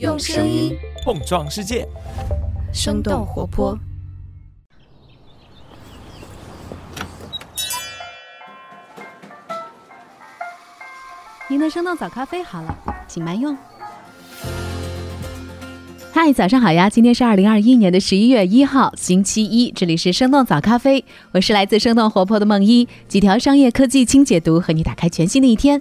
用声音碰撞世界，生动活泼。您的生动早咖啡好了，请慢用。嗨，早上好呀！今天是二零二一年的十一月一号，星期一，这里是生动早咖啡，我是来自生动活泼的梦一，几条商业科技轻解读，和你打开全新的一天。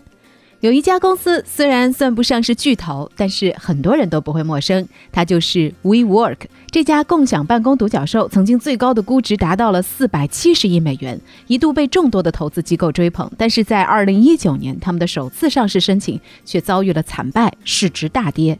有一家公司虽然算不上是巨头，但是很多人都不会陌生，它就是 WeWork 这家共享办公独角兽。曾经最高的估值达到了四百七十亿美元，一度被众多的投资机构追捧。但是在二零一九年，他们的首次上市申请却遭遇了惨败，市值大跌。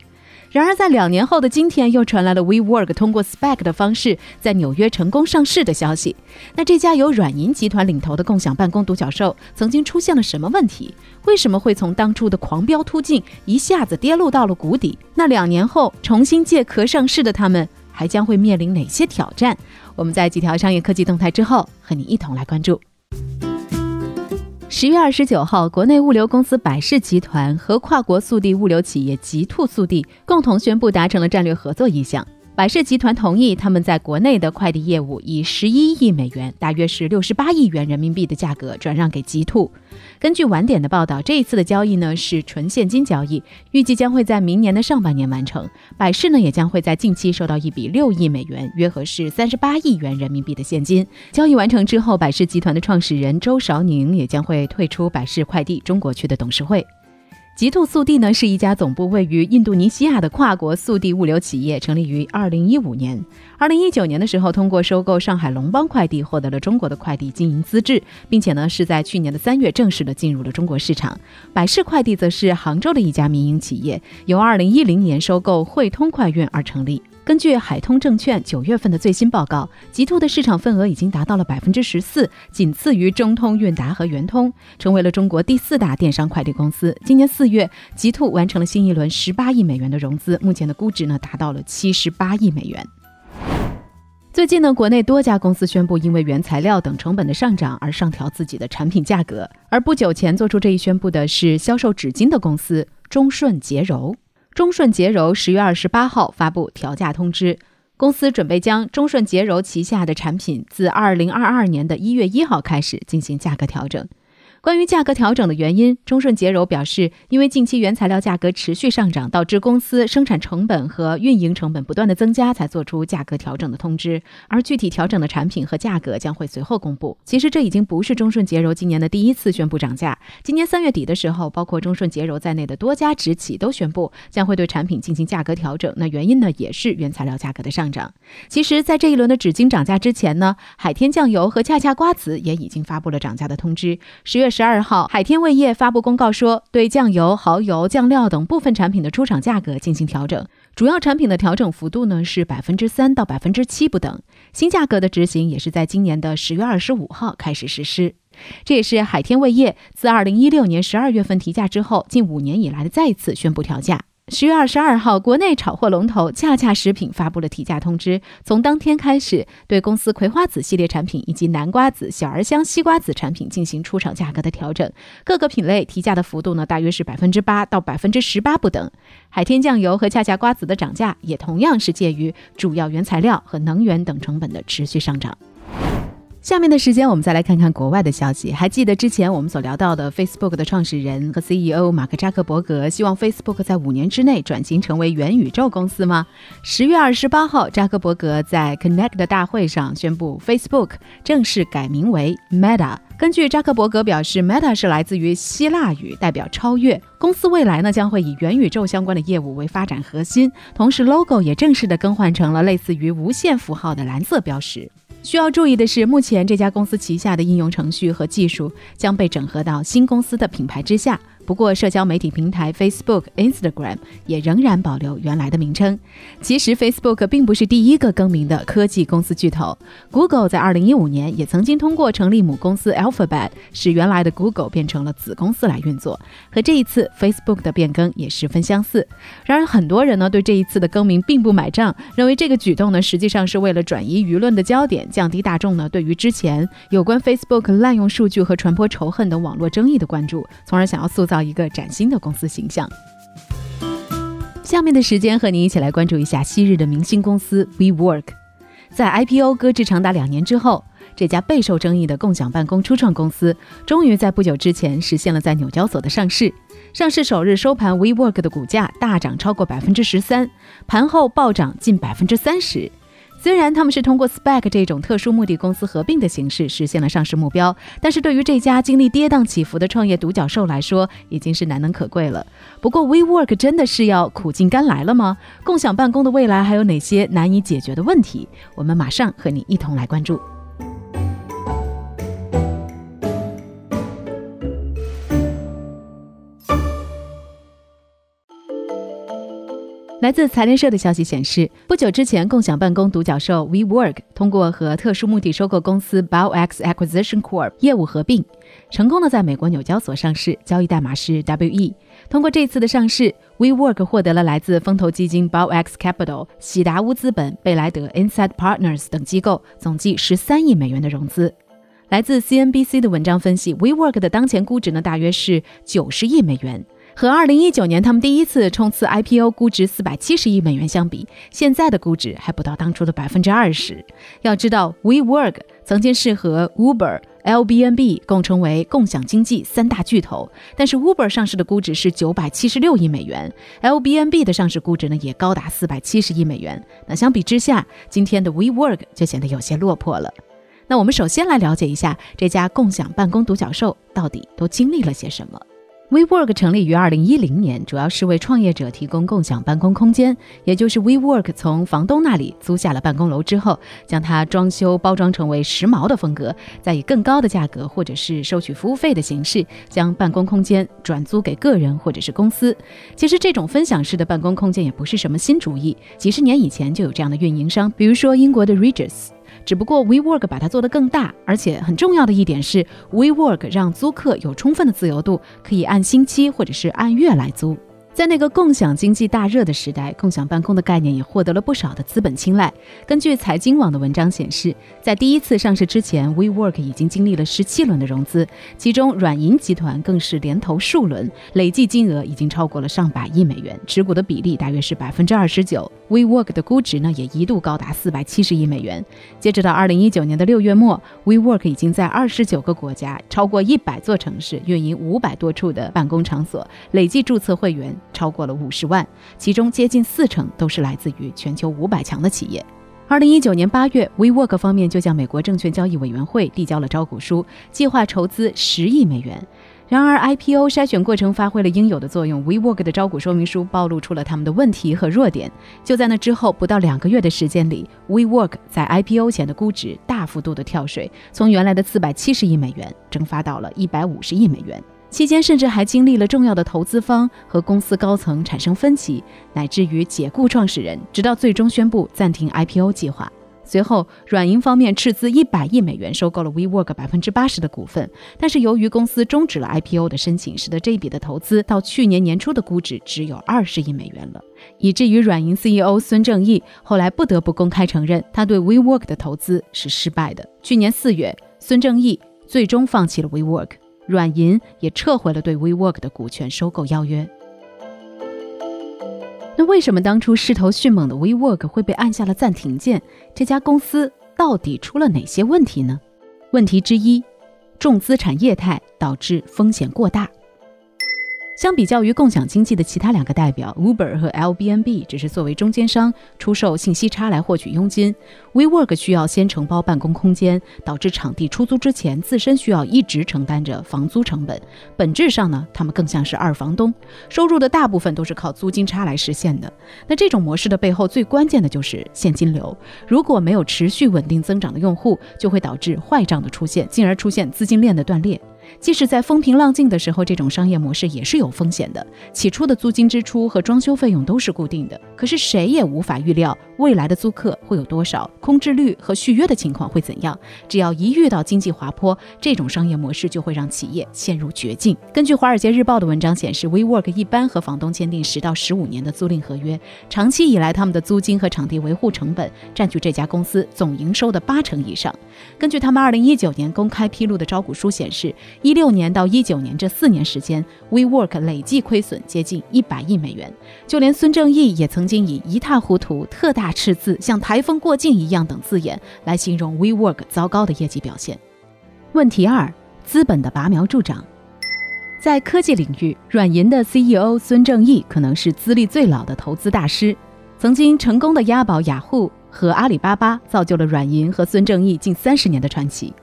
然而，在两年后的今天，又传来了 WeWork 通过 SPAC 的方式在纽约成功上市的消息。那这家由软银集团领头的共享办公独角兽，曾经出现了什么问题？为什么会从当初的狂飙突进一下子跌落到了谷底？那两年后重新借壳上市的他们，还将会面临哪些挑战？我们在几条商业科技动态之后，和你一同来关注。十月二十九号，国内物流公司百世集团和跨国速递物流企业极兔速递共同宣布达成了战略合作意向。百世集团同意他们在国内的快递业务以十一亿美元，大约是六十八亿元人民币的价格转让给极兔。根据晚点的报道，这一次的交易呢是纯现金交易，预计将会在明年的上半年完成。百世呢也将会在近期收到一笔六亿美元，约合是三十八亿元人民币的现金。交易完成之后，百世集团的创始人周韶宁也将会退出百世快递中国区的董事会。极兔速递呢是一家总部位于印度尼西亚的跨国速递物流企业，成立于二零一五年。二零一九年的时候，通过收购上海龙邦快递，获得了中国的快递经营资质，并且呢是在去年的三月正式的进入了中国市场。百世快递则是杭州的一家民营企业，由二零一零年收购汇通快运而成立。根据海通证券九月份的最新报告，极兔的市场份额已经达到了百分之十四，仅次于中通韵达和圆通，成为了中国第四大电商快递公司。今年四月，极兔完成了新一轮十八亿美元的融资，目前的估值呢达到了七十八亿美元。最近呢，国内多家公司宣布因为原材料等成本的上涨而上调自己的产品价格，而不久前做出这一宣布的是销售纸巾的公司中顺洁柔。中顺洁柔十月二十八号发布调价通知，公司准备将中顺洁柔旗下的产品自二零二二年的一月一号开始进行价格调整。关于价格调整的原因，中顺洁柔表示，因为近期原材料价格持续上涨，导致公司生产成本和运营成本不断的增加，才做出价格调整的通知。而具体调整的产品和价格将会随后公布。其实这已经不是中顺洁柔今年的第一次宣布涨价。今年三月底的时候，包括中顺洁柔在内的多家直企都宣布将会对产品进行价格调整。那原因呢，也是原材料价格的上涨。其实，在这一轮的纸巾涨价之前呢，海天酱油和恰恰瓜子也已经发布了涨价的通知。十月。十二号，海天味业发布公告说，对酱油、蚝油、酱料等部分产品的出厂价格进行调整，主要产品的调整幅度呢是百分之三到百分之七不等。新价格的执行也是在今年的十月二十五号开始实施。这也是海天味业自二零一六年十二月份提价之后，近五年以来的再次宣布调价。十月二十二号，国内炒货龙头恰恰食品发布了提价通知，从当天开始，对公司葵花籽系列产品以及南瓜籽、小儿香西瓜籽产品进行出厂价格的调整，各个品类提价的幅度呢，大约是百分之八到百分之十八不等。海天酱油和恰恰瓜子的涨价，也同样是介于主要原材料和能源等成本的持续上涨。下面的时间，我们再来看看国外的消息。还记得之前我们所聊到的 Facebook 的创始人和 CEO 马克扎克伯格希望 Facebook 在五年之内转型成为元宇宙公司吗？十月二十八号，扎克伯格在 Connect 的大会上宣布，Facebook 正式改名为 Meta。根据扎克伯格表示，Meta 是来自于希腊语，代表超越。公司未来呢将会以元宇宙相关的业务为发展核心，同时 logo 也正式的更换成了类似于无限符号的蓝色标识。需要注意的是，目前这家公司旗下的应用程序和技术将被整合到新公司的品牌之下。不过，社交媒体平台 Facebook、Instagram 也仍然保留原来的名称。其实，Facebook 并不是第一个更名的科技公司巨头。Google 在2015年也曾经通过成立母公司 Alphabet，使原来的 Google 变成了子公司来运作，和这一次 Facebook 的变更也十分相似。然而，很多人呢对这一次的更名并不买账，认为这个举动呢实际上是为了转移舆论的焦点，降低大众呢对于之前有关 Facebook 滥用数据和传播仇恨等网络争议的关注，从而想要塑造。到一个崭新的公司形象。下面的时间和您一起来关注一下昔日的明星公司 WeWork。在 IPO 搁置长达两年之后，这家备受争议的共享办公初创公司，终于在不久之前实现了在纽交所的上市。上市首日收盘，WeWork 的股价大涨超过百分之十三，盘后暴涨近百分之三十。虽然他们是通过 Spec 这种特殊目的公司合并的形式实现了上市目标，但是对于这家经历跌宕起伏的创业独角兽来说，已经是难能可贵了。不过，WeWork 真的是要苦尽甘来了吗？共享办公的未来还有哪些难以解决的问题？我们马上和你一同来关注。来自财联社的消息显示，不久之前，共享办公独角兽 WeWork 通过和特殊目的收购公司 BioX Acquisition Corp 业务合并，成功的在美国纽交所上市，交易代码是 WE。通过这次的上市，WeWork 获得了来自风投基金 BioX Capital、喜达屋资本、贝莱德 Inside Partners 等机构总计十三亿美元的融资。来自 CNBC 的文章分析，WeWork 的当前估值呢，大约是九十亿美元。和二零一九年他们第一次冲刺 IPO 估值四百七十亿美元相比，现在的估值还不到当初的百分之二十。要知道，WeWork 曾经是和 Uber、Airbnb 共称为共享经济三大巨头，但是 Uber 上市的估值是九百七十六亿美元，LBNB 的上市估值呢也高达四百七十亿美元。那相比之下，今天的 WeWork 就显得有些落魄了。那我们首先来了解一下这家共享办公独角兽到底都经历了些什么。WeWork 成立于二零一零年，主要是为创业者提供共享办公空间。也就是 WeWork 从房东那里租下了办公楼之后，将它装修包装成为时髦的风格，再以更高的价格或者是收取服务费的形式，将办公空间转租给个人或者是公司。其实这种分享式的办公空间也不是什么新主意，几十年以前就有这样的运营商，比如说英国的 Regus。只不过 WeWork 把它做得更大，而且很重要的一点是，WeWork 让租客有充分的自由度，可以按星期或者是按月来租。在那个共享经济大热的时代，共享办公的概念也获得了不少的资本青睐。根据财经网的文章显示，在第一次上市之前，WeWork 已经经历了十七轮的融资，其中软银集团更是连投数轮，累计金额已经超过了上百亿美元，持股的比例大约是百分之二十九。WeWork 的估值呢，也一度高达四百七十亿美元。截止到二零一九年的六月末，WeWork 已经在二十九个国家、超过一百座城市运营五百多处的办公场所，累计注册会员。超过了五十万，其中接近四成都是来自于全球五百强的企业。二零一九年八月，WeWork 方面就向美国证券交易委员会递交了招股书，计划筹资十亿美元。然而，IPO 筛选过程发挥了应有的作用，WeWork 的招股说明书暴露出了他们的问题和弱点。就在那之后不到两个月的时间里，WeWork 在 IPO 前的估值大幅度的跳水，从原来的四百七十亿美元蒸发到了一百五十亿美元。期间甚至还经历了重要的投资方和公司高层产生分歧，乃至于解雇创始人，直到最终宣布暂停 IPO 计划。随后，软银方面斥资一百亿美元收购了 WeWork 百分之八十的股份，但是由于公司终止了 IPO 的申请，使得这笔的投资到去年年初的估值只有二十亿美元了，以至于软银 CEO 孙正义后来不得不公开承认，他对 WeWork 的投资是失败的。去年四月，孙正义最终放弃了 WeWork。软银也撤回了对 WeWork 的股权收购邀约。那为什么当初势头迅猛的 WeWork 会被按下了暂停键？这家公司到底出了哪些问题呢？问题之一，重资产业态导致风险过大。相比较于共享经济的其他两个代表，Uber 和 Airbnb 只是作为中间商出售信息差来获取佣金，WeWork 需要先承包办公空间，导致场地出租之前自身需要一直承担着房租成本。本质上呢，他们更像是二房东，收入的大部分都是靠租金差来实现的。那这种模式的背后最关键的就是现金流，如果没有持续稳定增长的用户，就会导致坏账的出现，进而出现资金链的断裂。即使在风平浪静的时候，这种商业模式也是有风险的。起初的租金支出和装修费用都是固定的，可是谁也无法预料未来的租客会有多少，空置率和续约的情况会怎样。只要一遇到经济滑坡，这种商业模式就会让企业陷入绝境。根据《华尔街日报》的文章显示，WeWork 一般和房东签订十到十五年的租赁合约，长期以来他们的租金和场地维护成本占据这家公司总营收的八成以上。根据他们二零一九年公开披露的招股书显示，一六年到一九年这四年时间，WeWork 累计亏损接近一百亿美元。就连孙正义也曾经以“一塌糊涂”“特大赤字”“像台风过境一样”等字眼来形容 WeWork 糟糕的业绩表现。问题二：资本的拔苗助长。在科技领域，软银的 CEO 孙正义可能是资历最老的投资大师，曾经成功的押宝雅虎和阿里巴巴，造就了软银和孙正义近三十年的传奇。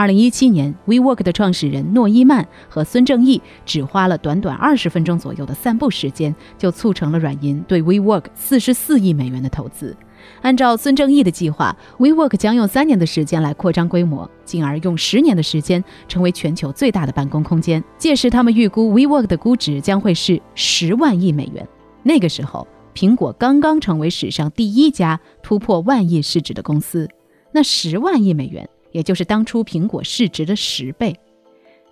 二零一七年，WeWork 的创始人诺伊曼和孙正义只花了短短二十分钟左右的散步时间，就促成了软银对 WeWork 四十四亿美元的投资。按照孙正义的计划，WeWork 将用三年的时间来扩张规模，进而用十年的时间成为全球最大的办公空间。届时，他们预估 WeWork 的估值将会是十万亿美元。那个时候，苹果刚刚成为史上第一家突破万亿市值的公司。那十万亿美元。也就是当初苹果市值的十倍。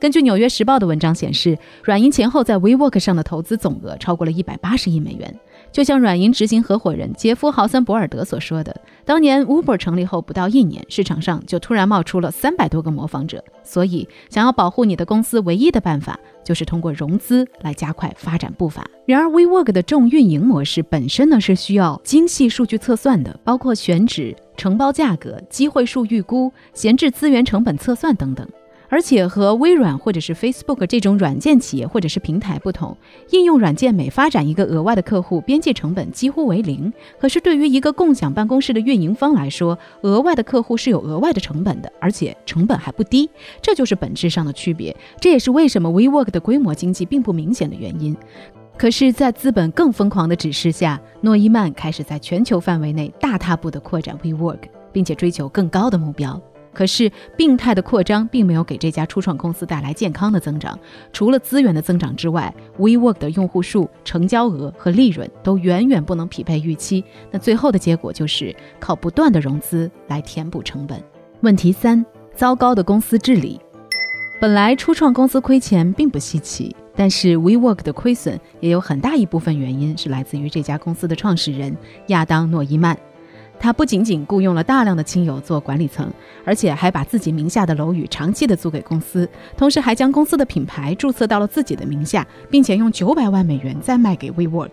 根据《纽约时报》的文章显示，软银前后在 WeWork 上的投资总额超过了一百八十亿美元。就像软银执行合伙人杰夫·豪森博尔德所说的，当年 Uber 成立后不到一年，市场上就突然冒出了三百多个模仿者。所以，想要保护你的公司，唯一的办法就是通过融资来加快发展步伐。然而，WeWork 的重运营模式本身呢是需要精细数据测算的，包括选址。承包价格、机会数预估、闲置资源成本测算等等，而且和微软或者是 Facebook 这种软件企业或者是平台不同，应用软件每发展一个额外的客户，边际成本几乎为零。可是对于一个共享办公室的运营方来说，额外的客户是有额外的成本的，而且成本还不低，这就是本质上的区别。这也是为什么 WeWork 的规模经济并不明显的原因。可是，在资本更疯狂的指示下，诺伊曼开始在全球范围内大踏步地扩展 WeWork，并且追求更高的目标。可是，病态的扩张并没有给这家初创公司带来健康的增长。除了资源的增长之外，WeWork 的用户数、成交额和利润都远远不能匹配预期。那最后的结果就是靠不断的融资来填补成本。问题三：糟糕的公司治理。本来初创公司亏钱并不稀奇。但是 WeWork 的亏损也有很大一部分原因是来自于这家公司的创始人亚当诺伊曼。他不仅仅雇佣了大量的亲友做管理层，而且还把自己名下的楼宇长期的租给公司，同时还将公司的品牌注册到了自己的名下，并且用九百万美元再卖给 WeWork。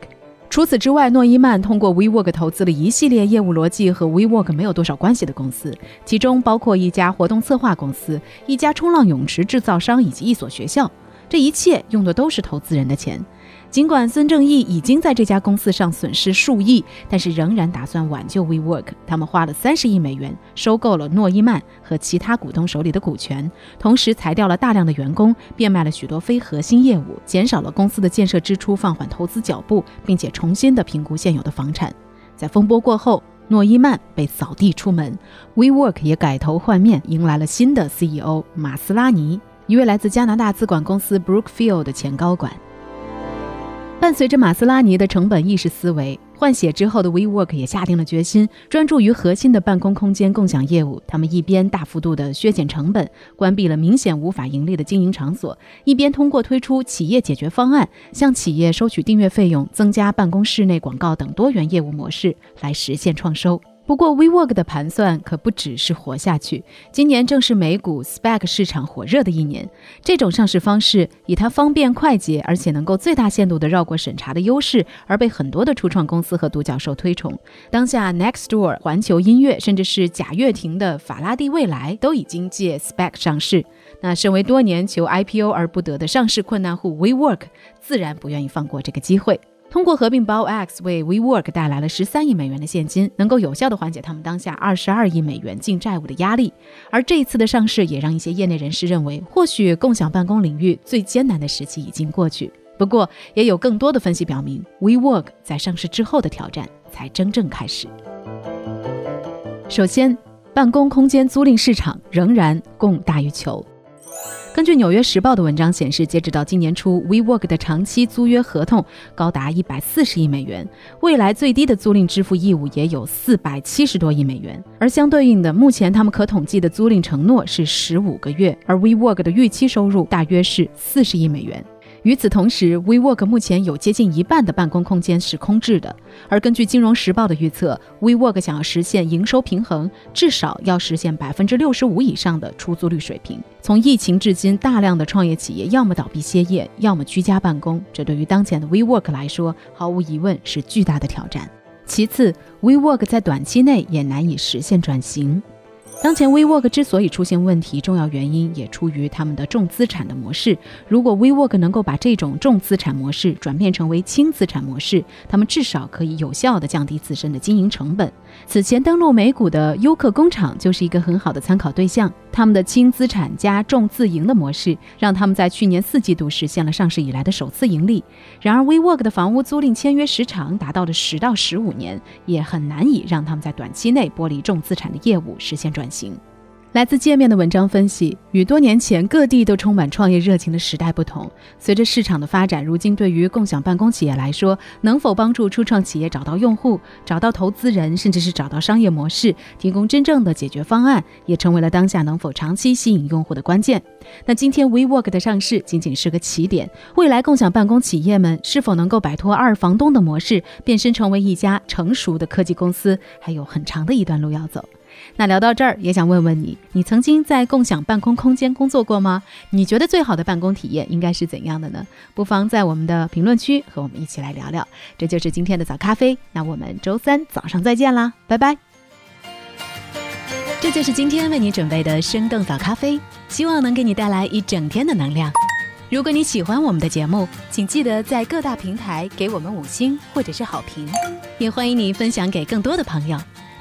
除此之外，诺伊曼通过 WeWork 投资了一系列业务逻辑和 WeWork 没有多少关系的公司，其中包括一家活动策划公司、一家冲浪泳池制造商以及一所学校。这一切用的都是投资人的钱。尽管孙正义已经在这家公司上损失数亿，但是仍然打算挽救 WeWork。他们花了三十亿美元收购了诺伊曼和其他股东手里的股权，同时裁掉了大量的员工，变卖了许多非核心业务，减少了公司的建设支出，放缓投资脚步，并且重新的评估现有的房产。在风波过后，诺伊曼被扫地出门，WeWork 也改头换面，迎来了新的 CEO 马斯拉尼。一位来自加拿大资管公司 Brookfield 的前高管，伴随着马斯拉尼的成本意识思维换血之后的 WeWork 也下定了决心，专注于核心的办公空间共享业务。他们一边大幅度的削减成本，关闭了明显无法盈利的经营场所，一边通过推出企业解决方案，向企业收取订阅费用、增加办公室内广告等多元业务模式来实现创收。不过，WeWork 的盘算可不只是活下去。今年正是美股 SPAC 市场火热的一年。这种上市方式以它方便快捷，而且能够最大限度地绕过审查的优势，而被很多的初创公司和独角兽推崇。当下，Nextdoor、环球音乐，甚至是贾跃亭的法拉第未来，都已经借 SPAC 上市。那身为多年求 IPO 而不得的上市困难户 WeWork，自然不愿意放过这个机会。通过合并 BioX 为 WeWork 带来了十三亿美元的现金，能够有效地缓解他们当下二十二亿美元净债务的压力。而这一次的上市也让一些业内人士认为，或许共享办公领域最艰难的时期已经过去。不过，也有更多的分析表明，WeWork 在上市之后的挑战才真正开始。首先，办公空间租赁市场仍然供大于求。根据《纽约时报》的文章显示，截止到今年初，WeWork 的长期租约合同高达一百四十亿美元，未来最低的租赁支付义务也有四百七十多亿美元。而相对应的，目前他们可统计的租赁承诺是十五个月，而 WeWork 的预期收入大约是四十亿美元。与此同时，WeWork 目前有接近一半的办公空间是空置的。而根据《金融时报》的预测，WeWork 想要实现营收平衡，至少要实现百分之六十五以上的出租率水平。从疫情至今，大量的创业企业要么倒闭歇业，要么居家办公，这对于当前的 WeWork 来说，毫无疑问是巨大的挑战。其次，WeWork 在短期内也难以实现转型。当前 WeWork 之所以出现问题，重要原因也出于他们的重资产的模式。如果 WeWork 能够把这种重资产模式转变成为轻资产模式，他们至少可以有效地降低自身的经营成本。此前登陆美股的优客工厂就是一个很好的参考对象。他们的轻资产加重自营的模式，让他们在去年四季度实现了上市以来的首次盈利。然而，WeWork 的房屋租赁签约时长达到了十到十五年，也很难以让他们在短期内剥离重资产的业务，实现转型。来自界面的文章分析，与多年前各地都充满创业热情的时代不同，随着市场的发展，如今对于共享办公企业来说，能否帮助初创企业找到用户、找到投资人，甚至是找到商业模式，提供真正的解决方案，也成为了当下能否长期吸引用户的关键。那今天 WeWork 的上市仅仅是个起点，未来共享办公企业们是否能够摆脱二房东的模式，变身成为一家成熟的科技公司，还有很长的一段路要走。那聊到这儿，也想问问你，你曾经在共享办公空间工作过吗？你觉得最好的办公体验应该是怎样的呢？不妨在我们的评论区和我们一起来聊聊。这就是今天的早咖啡，那我们周三早上再见啦，拜拜。这就是今天为你准备的生动早咖啡，希望能给你带来一整天的能量。如果你喜欢我们的节目，请记得在各大平台给我们五星或者是好评，也欢迎你分享给更多的朋友。